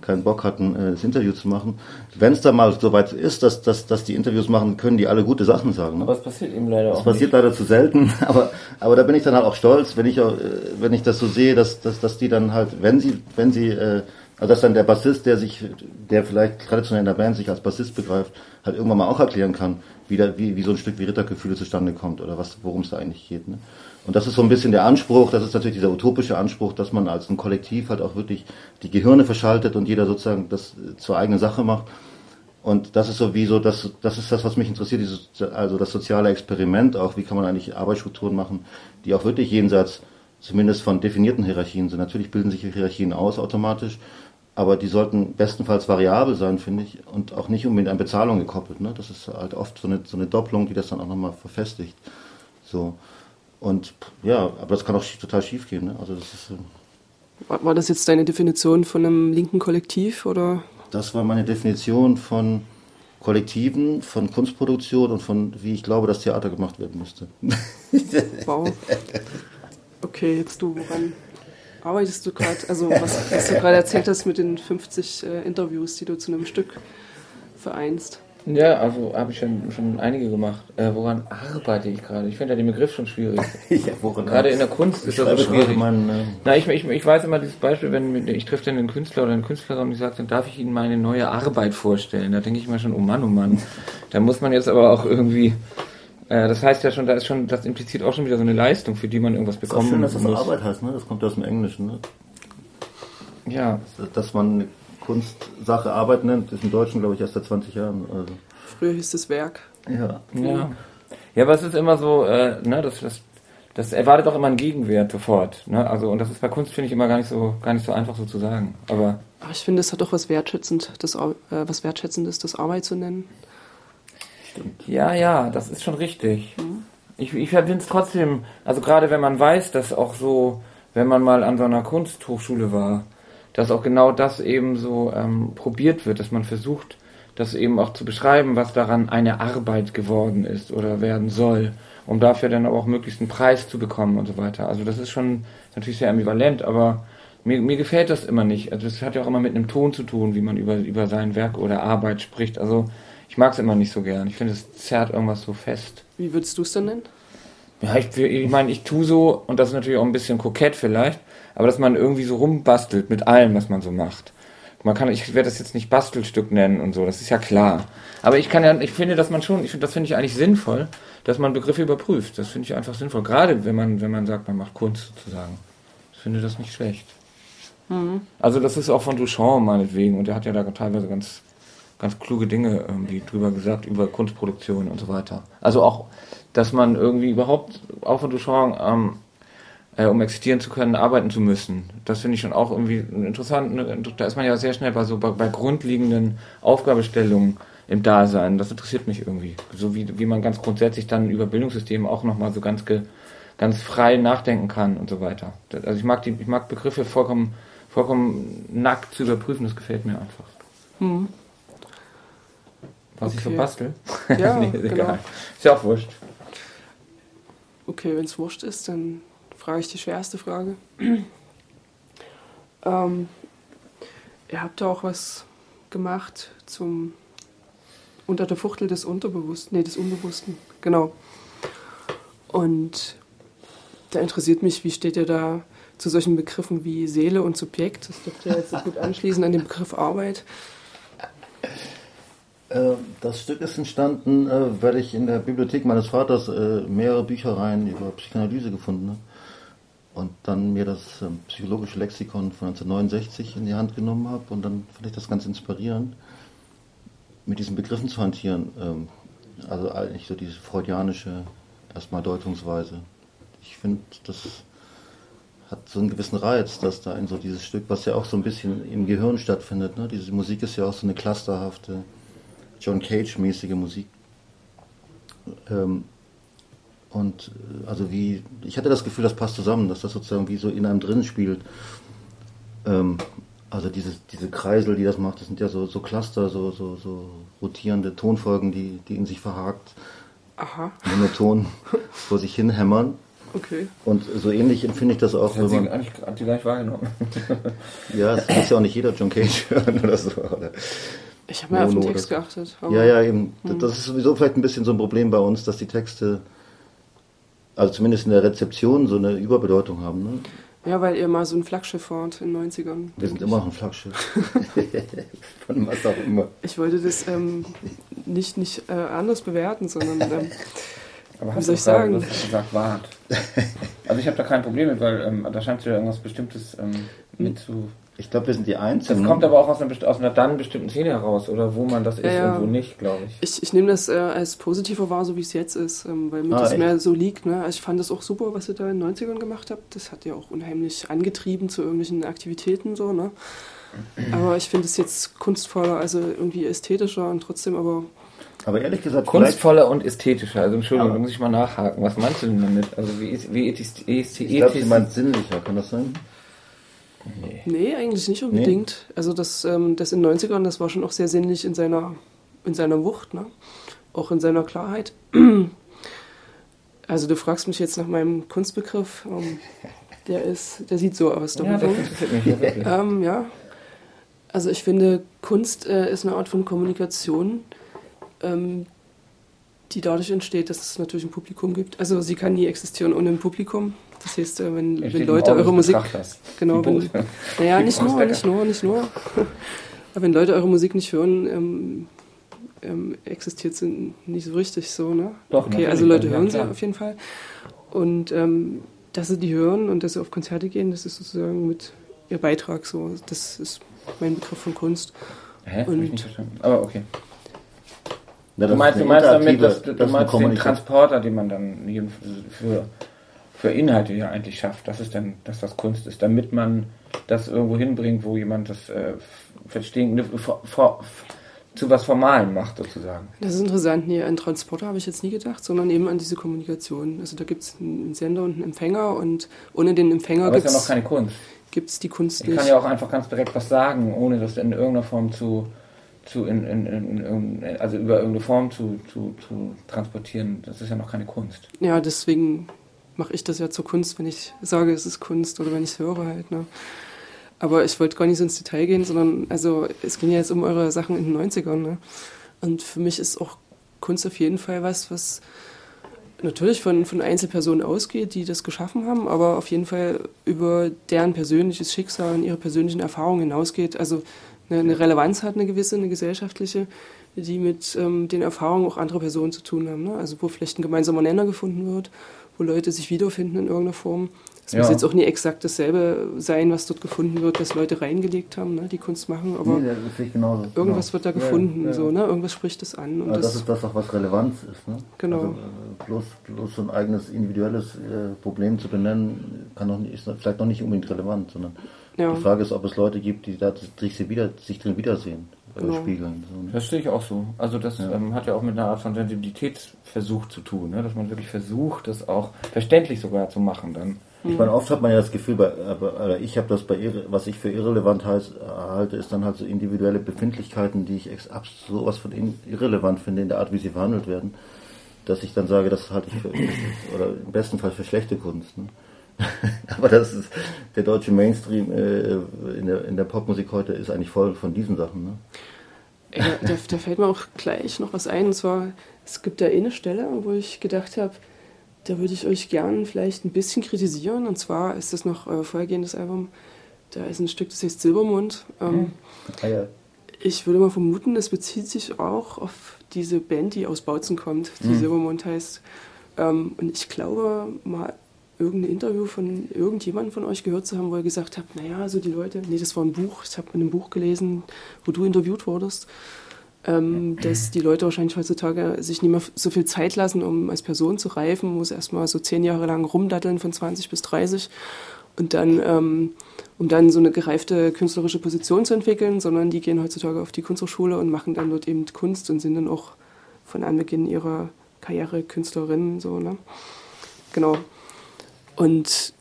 keinen Bock hatten, äh, das Interview zu machen. Wenn es da mal so weit ist, dass, dass, dass die Interviews machen, können die alle gute Sachen sagen. Ne? Aber es passiert eben leider das auch. Das passiert nicht. leider zu selten, aber, aber da bin ich dann halt auch stolz, wenn ich, äh, wenn ich das so sehe, dass, dass, dass die dann halt, wenn sie, wenn sie, äh, also dass dann der Bassist, der sich, der vielleicht traditionell in der Band sich als Bassist begreift, halt irgendwann mal auch erklären kann, wie, da, wie, wie so ein Stück wie Rittergefühle zustande kommt oder was, worum es da eigentlich geht. Ne? Und das ist so ein bisschen der Anspruch, das ist natürlich dieser utopische Anspruch, dass man als ein Kollektiv halt auch wirklich die Gehirne verschaltet und jeder sozusagen das zur eigenen Sache macht. Und das ist so wie so, das, das ist das, was mich interessiert, dieses, also das soziale Experiment auch, wie kann man eigentlich Arbeitsstrukturen machen, die auch wirklich jenseits zumindest von definierten Hierarchien sind. Natürlich bilden sich Hierarchien aus automatisch, aber die sollten bestenfalls variabel sein, finde ich, und auch nicht unbedingt an Bezahlung gekoppelt. Ne? Das ist halt oft so eine, so eine Doppelung, die das dann auch nochmal verfestigt. So. Und ja, aber das kann auch total schief gehen. Ne? Also das ist, äh war, war das jetzt deine Definition von einem linken Kollektiv oder? Das war meine Definition von Kollektiven, von Kunstproduktion und von wie ich glaube, dass Theater gemacht werden müsste. Wow. Okay, jetzt du, woran arbeitest du gerade? Also was, was du gerade erzählt hast mit den 50 äh, Interviews, die du zu einem Stück vereinst. Ja, also habe ich schon, schon einige gemacht. Äh, woran arbeite ich gerade? Ich finde ja den Begriff schon schwierig. ja, woran gerade in der Kunst ist das so schwierig. Meinen, äh Na, ich, ich, ich weiß immer dieses Beispiel, wenn ich treffe dann einen Künstler oder einen Künstlerin und die sagt, dann darf ich Ihnen meine neue Arbeit vorstellen. Da denke ich mir schon, oh Mann, oh Mann. Da muss man jetzt aber auch irgendwie äh, das heißt ja schon, da ist schon, das impliziert auch schon wieder so eine Leistung, für die man irgendwas bekommt. ist schön, dass das muss. Arbeit heißt, ne? Das kommt aus dem Englischen, ne? Ja. Dass man Kunstsache Arbeit nennt, ist im Deutschen, glaube ich, erst seit 20 Jahren. Also. Früher hieß es Werk. Ja. Ja, ja aber es ist immer so, äh, ne, das, das, das erwartet auch immer einen Gegenwert sofort. Ne? Also, und das ist bei Kunst, finde ich, immer gar nicht so, gar nicht so einfach so zu sagen. Aber, aber ich finde, es hat doch was Wertschätzend, das, äh, was Wertschätzendes, das Arbeit zu nennen. Stimmt. Ja, ja, das ist schon richtig. Mhm. Ich, ich finde es trotzdem, also gerade wenn man weiß, dass auch so, wenn man mal an so einer Kunsthochschule war, dass auch genau das eben so ähm, probiert wird, dass man versucht, das eben auch zu beschreiben, was daran eine Arbeit geworden ist oder werden soll, um dafür dann auch möglichst einen Preis zu bekommen und so weiter. Also das ist schon natürlich sehr ambivalent, aber mir, mir gefällt das immer nicht. Also das hat ja auch immer mit einem Ton zu tun, wie man über, über sein Werk oder Arbeit spricht. Also ich mag es immer nicht so gern. Ich finde, es zerrt irgendwas so fest. Wie würdest du es denn nennen? Ja, ich, ich meine, ich tue so, und das ist natürlich auch ein bisschen kokett vielleicht, aber dass man irgendwie so rumbastelt mit allem, was man so macht. Man kann, ich werde das jetzt nicht Bastelstück nennen und so, das ist ja klar. Aber ich kann ja, ich finde, dass man schon, ich finde, das finde ich eigentlich sinnvoll, dass man Begriffe überprüft. Das finde ich einfach sinnvoll. Gerade wenn man, wenn man sagt, man macht Kunst sozusagen. Ich finde das nicht schlecht. Mhm. Also das ist auch von Duchamp meinetwegen und der hat ja da teilweise ganz, ganz kluge Dinge irgendwie drüber gesagt, über Kunstproduktion und so weiter. Also auch, dass man irgendwie überhaupt, auch von Duchamp, ähm, äh, um existieren zu können, arbeiten zu müssen. Das finde ich schon auch irgendwie interessant. Ne? Da ist man ja sehr schnell bei so bei, bei grundlegenden Aufgabestellungen im Dasein. Das interessiert mich irgendwie. So wie, wie man ganz grundsätzlich dann über Bildungssysteme auch nochmal so ganz ge, ganz frei nachdenken kann und so weiter. Also ich mag die, ich mag Begriffe vollkommen, vollkommen nackt zu überprüfen, das gefällt mir einfach. Hm. Was okay. ich so bastel? Ja, nee, ist genau. egal. Ist ja auch wurscht. Okay, wenn es wurscht ist, dann frage ich die schwerste Frage. ähm, ihr habt da auch was gemacht zum unter der Fuchtel des Unterbewussten, nee, des Unbewussten, genau. Und da interessiert mich, wie steht ihr da zu solchen Begriffen wie Seele und Subjekt? Das dürfte ja jetzt gut anschließen an den Begriff Arbeit. Äh, das Stück ist entstanden, äh, weil ich in der Bibliothek meines Vaters äh, mehrere Büchereien über Psychoanalyse gefunden habe. Und dann mir das ähm, psychologische Lexikon von 1969 in die Hand genommen habe. Und dann fand ich das ganz inspirierend, mit diesen Begriffen zu hantieren. Ähm, also eigentlich so diese freudianische erstmal Deutungsweise. Ich finde, das hat so einen gewissen Reiz, dass da in so dieses Stück, was ja auch so ein bisschen im Gehirn stattfindet. Ne? Diese Musik ist ja auch so eine clusterhafte John Cage-mäßige Musik. Ähm, und äh, also wie, ich hatte das Gefühl, das passt zusammen, dass das sozusagen wie so in einem drin spielt. Ähm, also dieses, diese Kreisel, die das macht, das sind ja so, so Cluster, so, so, so rotierende Tonfolgen, die, die in sich verhakt, Aha. monoton vor sich hin hämmern. Okay. Und so ähnlich empfinde ich das auch. Das hat, sie, man, hat sie gar nicht wahrgenommen. ja, es muss ja auch nicht jeder John Cage hören oder so. Oder ich habe mal auf den Text geachtet. Ja, ja, eben. Hm. Das ist sowieso vielleicht ein bisschen so ein Problem bei uns, dass die Texte, also zumindest in der Rezeption, so eine Überbedeutung haben. Ne? Ja, weil ihr mal so ein Flaggschiff wart in den 90ern. Wir sind ich. immer noch ein Flaggschiff. Von was auch immer. Ich wollte das ähm, nicht, nicht äh, anders bewerten, sondern. Ähm, Aber wie soll ich sagen? Du hast gesagt, wart. Also ich habe da kein Problem mit, weil ähm, da scheint ja irgendwas Bestimmtes ähm, mit zu ich glaube, wir sind die Einzigen. Das kommt aber auch aus einer, aus einer dann bestimmten Szene heraus, oder wo man das ist ja, und wo nicht, glaube ich. Ich, ich nehme das äh, als positiver wahr, so wie es jetzt ist, ähm, weil mir ah, das echt? mehr so liegt. Ne? Also ich fand das auch super, was ihr da in den 90ern gemacht habt. Das hat ja auch unheimlich angetrieben zu irgendwelchen Aktivitäten. so. Ne? Aber ich finde es jetzt kunstvoller, also irgendwie ästhetischer und trotzdem aber aber ehrlich gesagt. Kunstvoller und ästhetischer. Also Entschuldigung, da muss ich mal nachhaken. Was meinst du denn damit? Also wie, wie ethisch, Ich glaube, sie meint sinnlicher, kann das sein? Nee. nee, eigentlich nicht unbedingt. Nee. Also das, ähm, das in den 90ern, das war schon auch sehr sinnlich in seiner, in seiner Wucht, ne? auch in seiner Klarheit. Also du fragst mich jetzt nach meinem Kunstbegriff. Ähm, der ist, der sieht so aus. Ja, ähm, ja. Also ich finde, Kunst äh, ist eine Art von Kommunikation, ähm, die dadurch entsteht, dass es natürlich ein Publikum gibt. Also sie kann nie existieren ohne ein Publikum. Das heißt, wenn, wenn Leute eure Musik. Genau, wenn, naja, nicht nur, nicht nur, nicht nur. Aber wenn Leute eure Musik nicht hören, ähm, ähm, existiert sie nicht so richtig so, ne? Doch, okay, also Leute hören sie auf jeden Fall. Und ähm, dass sie die hören und dass sie auf Konzerte gehen, das ist sozusagen mit ihr Beitrag so. Das ist mein Begriff von Kunst. Hä? Und, ich nicht verstanden. Aber okay. Ja, du meinst, du meinst damit, dass, du meinst den Transporter, den man dann für für Inhalte ja eigentlich schafft. Das ist dann das, was Kunst ist, damit man das irgendwo hinbringt, wo jemand das äh, verstehen, ne, vor, vor, zu was Formalen macht sozusagen. Das ist interessant. Nee, an Transporter habe ich jetzt nie gedacht, sondern eben an diese Kommunikation. Also da gibt es einen Sender und einen Empfänger und ohne den Empfänger gibt es ja noch keine Kunst. Gibt es die Kunst ich nicht. Ich kann ja auch einfach ganz direkt was sagen, ohne das in irgendeiner Form zu, zu in, in, in, also über irgendeine Form zu, zu, zu transportieren. Das ist ja noch keine Kunst. Ja, deswegen mache ich das ja zur Kunst, wenn ich sage, es ist Kunst oder wenn ich es höre halt. Ne? Aber ich wollte gar nicht so ins Detail gehen, sondern also es ging ja jetzt um eure Sachen in den 90ern. Ne? Und für mich ist auch Kunst auf jeden Fall was, was natürlich von, von Einzelpersonen ausgeht, die das geschaffen haben, aber auf jeden Fall über deren persönliches Schicksal und ihre persönlichen Erfahrungen hinausgeht. Also eine, eine Relevanz hat, eine gewisse, eine gesellschaftliche, die mit ähm, den Erfahrungen auch anderer Personen zu tun haben. Ne? Also wo vielleicht ein gemeinsamer Nenner gefunden wird wo Leute sich wiederfinden in irgendeiner Form. Es ja. muss jetzt auch nie exakt dasselbe sein, was dort gefunden wird, dass Leute reingelegt haben, ne, die Kunst machen, aber nee, irgendwas genau. wird da gefunden, ja, ja. so, ne? irgendwas spricht es an. Und das, das, ist das auch, was Relevanz ist. Ne? Genau. Also, äh, bloß, bloß so ein eigenes individuelles äh, Problem zu benennen, kann noch nicht, ist vielleicht noch nicht unbedingt relevant, sondern die Frage ist, ob es Leute gibt, die da sich, wieder, sich drin wiedersehen. Äh, genau. spiegeln. So, ne? Das sehe ich auch so. Also das ja. ähm, hat ja auch mit einer Art von Sensibilitätsversuch zu tun, ne? dass man wirklich versucht, das auch verständlich sogar zu machen dann. Ich meine, oft hat man ja das Gefühl, bei, oder ich habe das bei, was ich für irrelevant heiß, halte, ist dann halt so individuelle Befindlichkeiten, die ich sowas von irrelevant finde in der Art, wie sie verhandelt werden, dass ich dann sage, das halte ich für, oder im besten Fall für schlechte Kunst. Ne? Aber das ist, der deutsche Mainstream äh, in, der, in der Popmusik heute ist eigentlich voll von diesen Sachen. Ne? Ja, da, da, fällt mir auch gleich noch was ein. Und zwar, es gibt da eine Stelle, wo ich gedacht habe, da würde ich euch gern vielleicht ein bisschen kritisieren. Und zwar ist das noch äh, vorhergehendes Album. Da ist ein Stück, das heißt Silbermond. Ähm, ah, ja. Ich würde mal vermuten, das bezieht sich auch auf diese Band, die aus Bautzen kommt, die mhm. Silbermond heißt. Ähm, und ich glaube, mal irgendein Interview von irgendjemandem von euch gehört zu haben, wo ihr gesagt habt, naja, also die Leute, nee, das war ein Buch, ich habe in einem Buch gelesen, wo du interviewt wurdest, ähm, dass die Leute wahrscheinlich heutzutage sich nicht mehr so viel Zeit lassen, um als Person zu reifen, muss erstmal so zehn Jahre lang rumdatteln von 20 bis 30 und dann, ähm, um dann so eine gereifte künstlerische Position zu entwickeln, sondern die gehen heutzutage auf die Kunsthochschule und machen dann dort eben Kunst und sind dann auch von Anbeginn ihrer Karriere Künstlerinnen, so, ne? Genau. Und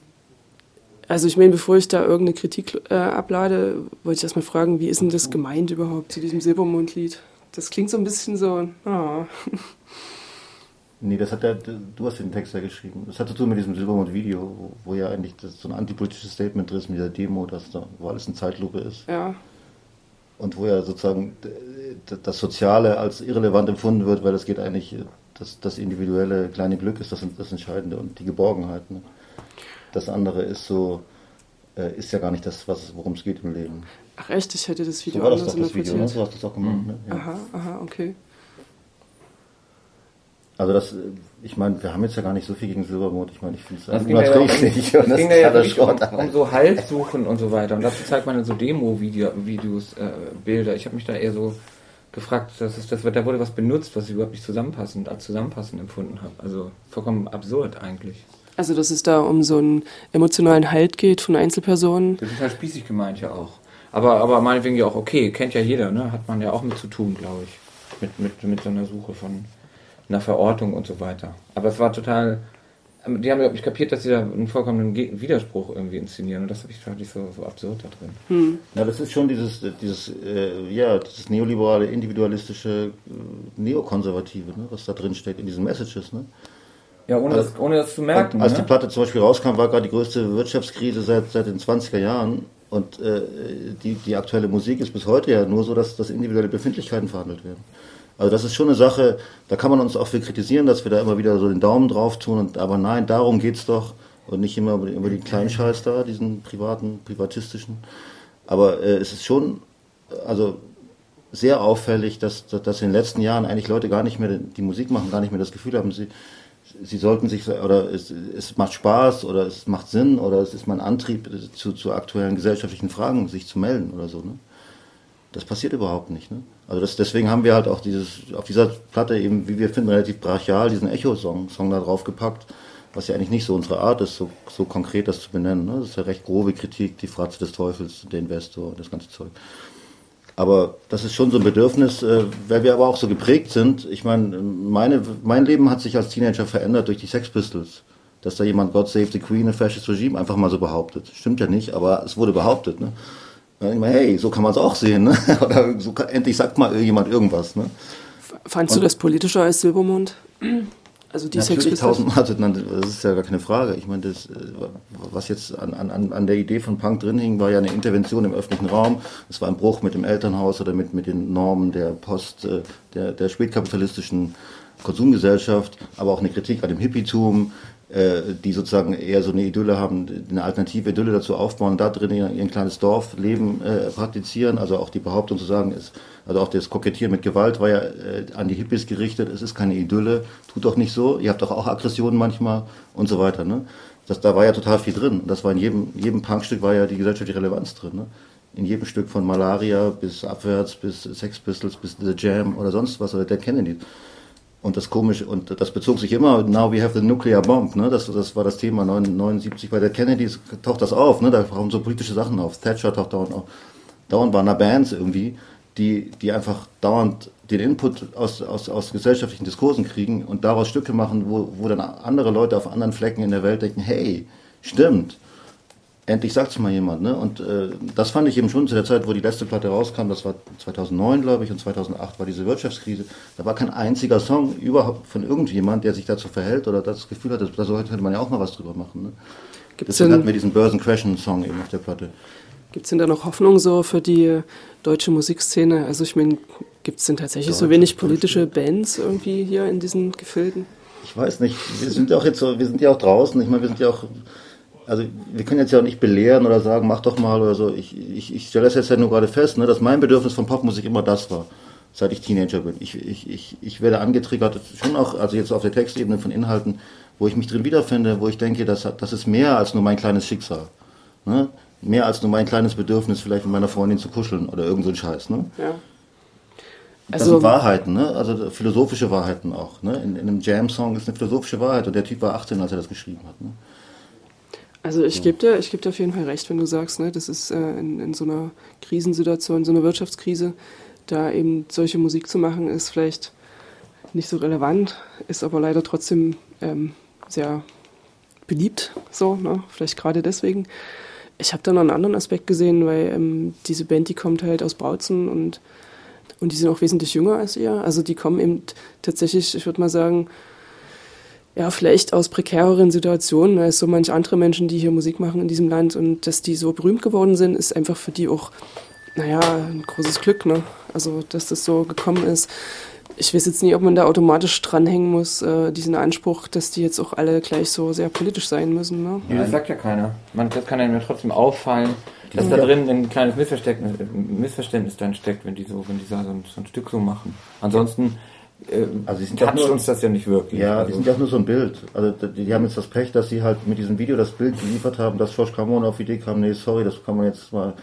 also ich meine, bevor ich da irgendeine Kritik äh, ablade, wollte ich erstmal fragen, wie ist denn das gemeint überhaupt zu diesem Silbermondlied? Das klingt so ein bisschen so, ah. Nee, das hat der, du hast den Text ja geschrieben. Das hat zu tun mit diesem Silbermond-Video, wo, wo, ja eigentlich das, so ein antipolitisches Statement drin ist mit dieser Demo, dass da, wo alles in Zeitlupe ist. Ja. Und wo ja sozusagen das Soziale als irrelevant empfunden wird, weil es geht eigentlich, das, das individuelle kleine Glück ist das, das Entscheidende und die Geborgenheit. Ne? Das andere ist so, äh, ist ja gar nicht das, worum es geht im Leben. Ach echt, ich hätte das Video so war das doch das Video, ne? So hast du das auch gemacht, mhm. ne? Ja. Aha, aha, okay. Also das, ich meine, wir haben jetzt ja gar nicht so viel gegen Silbermond. Ich meine, ich finde es das ging ja nicht. Das, das ging ja, ja um, um, so Haltsuchen und so weiter. Und dazu zeigt man so Demo-Videos, äh, Bilder. Ich habe mich da eher so gefragt, das ist, das, da wurde was benutzt, was ich überhaupt nicht zusammenpassend, als zusammenpassend empfunden habe. Also vollkommen absurd eigentlich. Also, dass es da um so einen emotionalen Halt geht von Einzelpersonen. Das ist halt spießig gemeint ja auch. Aber, aber meinetwegen ja auch okay, kennt ja jeder, ne? Hat man ja auch mit zu tun, glaube ich. Mit, mit, mit so einer Suche von einer Verortung und so weiter. Aber es war total. Die haben, glaube ich, kapiert, dass sie da einen vollkommenen Widerspruch irgendwie inszenieren. Und das habe ich tatsächlich so, so absurd da drin. Hm. Ja, das ist schon dieses, dieses, äh, ja, dieses neoliberale, individualistische, äh, neokonservative, ne, was da drin steckt in diesen Messages. Ne? Ja, ohne, also, das, ohne das zu merken. Als ne? die Platte zum Beispiel rauskam, war gerade die größte Wirtschaftskrise seit, seit den 20er Jahren. Und äh, die, die aktuelle Musik ist bis heute ja nur so, dass, dass individuelle Befindlichkeiten verhandelt werden. Also das ist schon eine Sache, da kann man uns auch für kritisieren, dass wir da immer wieder so den Daumen drauf tun. Und, aber nein, darum geht's doch. Und nicht immer über, über den kleinen Scheiß da, diesen privaten, privatistischen. Aber äh, es ist schon, also sehr auffällig, dass, dass in den letzten Jahren eigentlich Leute gar nicht mehr die Musik machen, gar nicht mehr das Gefühl haben, sie, sie sollten sich, oder es, es macht Spaß oder es macht Sinn oder es ist mein Antrieb zu, zu aktuellen gesellschaftlichen Fragen, sich zu melden oder so. Ne? Das passiert überhaupt nicht. Ne? Also das, deswegen haben wir halt auch dieses, auf dieser Platte eben, wie wir finden, relativ brachial diesen Echo-Song Song da drauf gepackt, was ja eigentlich nicht so unsere Art ist, so, so konkret das zu benennen. Ne? Das ist ja recht grobe Kritik, die Fratze des Teufels, der Investor, das ganze Zeug. Aber das ist schon so ein Bedürfnis, äh, weil wir aber auch so geprägt sind. Ich meine, meine, mein Leben hat sich als Teenager verändert durch die Sex Pistols. Dass da jemand God Save the Queen, ein Fascist Regime, einfach mal so behauptet. Stimmt ja nicht, aber es wurde behauptet. Ne? Ich meine, hey, so kann man es auch sehen. Ne? Oder so kann, endlich sagt mal jemand irgendwas. Ne? Fandst Und, du das politischer als Silbermond? Also die Natürlich tausendmal, also, das ist ja gar keine Frage. Ich meine, das, äh, was jetzt an, an, an der Idee von Punk drin hing, war ja eine Intervention im öffentlichen Raum. Es war ein Bruch mit dem Elternhaus oder mit, mit den Normen der Post, äh, der, der spätkapitalistischen Konsumgesellschaft, aber auch eine Kritik an dem Hippietum, die sozusagen eher so eine Idylle haben, eine alternative Idylle dazu aufbauen, da drin ihr, ihr kleines Dorfleben äh, praktizieren. Also auch die Behauptung zu sagen, ist, also auch das Kokettieren mit Gewalt war ja äh, an die Hippies gerichtet, es ist keine Idylle, tut doch nicht so, ihr habt doch auch Aggressionen manchmal und so weiter. Ne? Das, da war ja total viel drin. Das war in jedem, jedem Punkstück war ja die gesellschaftliche Relevanz drin. Ne? In jedem Stück von Malaria bis Abwärts, bis Sex Pistols, bis The Jam oder sonst was oder Dead Kennedy. Und das komische, und das bezog sich immer, now we have the nuclear bomb, ne? Das, das war das Thema 79 bei der Kennedy taucht das auf, ne? Da kommen so politische Sachen auf. Thatcher taucht dauernd auf. Dauernd waren da Bands irgendwie, die, die einfach dauernd den Input aus, aus, aus gesellschaftlichen Diskursen kriegen und daraus Stücke machen, wo, wo dann andere Leute auf anderen Flecken in der Welt denken, hey, stimmt, endlich sagt es mal jemand. Ne? Und äh, das fand ich eben schon zu der Zeit, wo die letzte Platte rauskam, das war 2009, glaube ich, und 2008 war diese Wirtschaftskrise. Da war kein einziger Song überhaupt von irgendjemand, der sich dazu verhält oder das Gefühl hat, da sollte man ja auch mal was drüber machen. Ne? Deswegen hatten wir diesen Börsencrashen-Song eben auf der Platte. Gibt es denn da noch Hoffnung so für die deutsche Musikszene? Also ich meine, gibt es denn tatsächlich so wenig politische. Bands irgendwie hier in diesen Gefilden? Ich weiß nicht. Wir sind ja auch jetzt so, wir sind ja auch draußen. Ich meine, wir sind ja auch also wir können jetzt ja auch nicht belehren oder sagen, mach doch mal oder so. Ich, ich, ich stelle das jetzt ja nur gerade fest, ne, dass mein Bedürfnis von Popmusik immer das war, seit ich Teenager bin. Ich, ich, ich, ich werde angetriggert, schon auch, also jetzt auf der Textebene von Inhalten, wo ich mich drin wiederfinde, wo ich denke, das, das ist mehr als nur mein kleines Schicksal. Ne? Mehr als nur mein kleines Bedürfnis, vielleicht mit meiner Freundin zu kuscheln oder irgend so ein Scheiß. Ne? Ja. Das also, sind Wahrheiten, ne? also philosophische Wahrheiten auch. Ne? In, in einem Jam-Song ist eine philosophische Wahrheit und der Typ war 18, als er das geschrieben hat. Ne? Also ich gebe dir, geb dir auf jeden Fall recht, wenn du sagst, ne, das ist äh, in, in so einer Krisensituation, so einer Wirtschaftskrise, da eben solche Musik zu machen, ist vielleicht nicht so relevant, ist aber leider trotzdem ähm, sehr beliebt, so, ne? vielleicht gerade deswegen. Ich habe da noch einen anderen Aspekt gesehen, weil ähm, diese Band, die kommt halt aus Bautzen und, und die sind auch wesentlich jünger als ihr. Also die kommen eben tatsächlich, ich würde mal sagen, ja, vielleicht aus prekäreren Situationen als so manche andere Menschen, die hier Musik machen in diesem Land und dass die so berühmt geworden sind, ist einfach für die auch, naja, ein großes Glück, ne? Also, dass das so gekommen ist. Ich weiß jetzt nicht, ob man da automatisch dranhängen muss, äh, diesen Anspruch, dass die jetzt auch alle gleich so sehr politisch sein müssen, ne? Ja, das sagt ja keiner. Man, das kann einem ja trotzdem auffallen, dass ja. da drin ein kleines Missverständnis, Missverständnis dann steckt, wenn die so, wenn die so ein, so ein Stück so machen. Ansonsten äh, also sie sind toucht nur, uns das ja nicht wirklich. Ja, also. die sind ja nur so ein Bild. Also die, die, haben jetzt das Pech, dass sie halt mit diesem Video das Bild geliefert haben, dass Josh Camon auf die Idee kam, nee, sorry, das kann man jetzt mal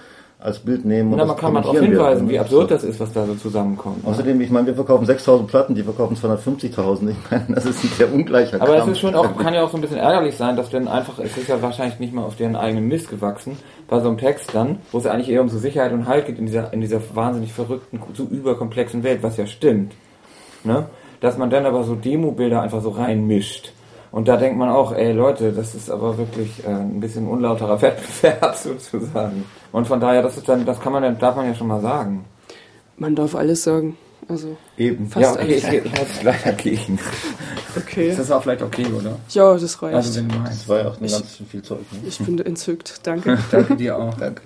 als Bild nehmen. Und Na, man kann mal darauf hinweisen, wie absurd das ist, was da so zusammenkommt. Ne? Außerdem, ich meine, wir verkaufen 6000 Platten, die verkaufen 250.000. Ich meine, das ist ein sehr ungleicher Aber es ist schon auch, kann ja auch so ein bisschen ärgerlich sein, dass dann einfach, es ist ja wahrscheinlich nicht mal auf deren eigenen Mist gewachsen, bei so einem Text dann, wo es eigentlich eher um so Sicherheit und Halt geht in dieser, in dieser wahnsinnig verrückten, so überkomplexen Welt, was ja stimmt. Ne? dass man dann aber so Demo-Bilder einfach so reinmischt. Und da denkt man auch, ey Leute, das ist aber wirklich äh, ein bisschen unlauterer Wettbewerb sozusagen. Und von daher, das ist dann, das kann man dann, darf man ja schon mal sagen. Man darf alles sagen. Also Eben. Fast ja, okay, alles. ich, ich muss leider gehen. Okay. Ist das auch vielleicht okay, oder? Ja, das reicht. Also, wenn du meinst. Das war ja auch ein ganz viel Zeug. Ne? Ich bin entzückt. Danke. Danke dir auch. Danke.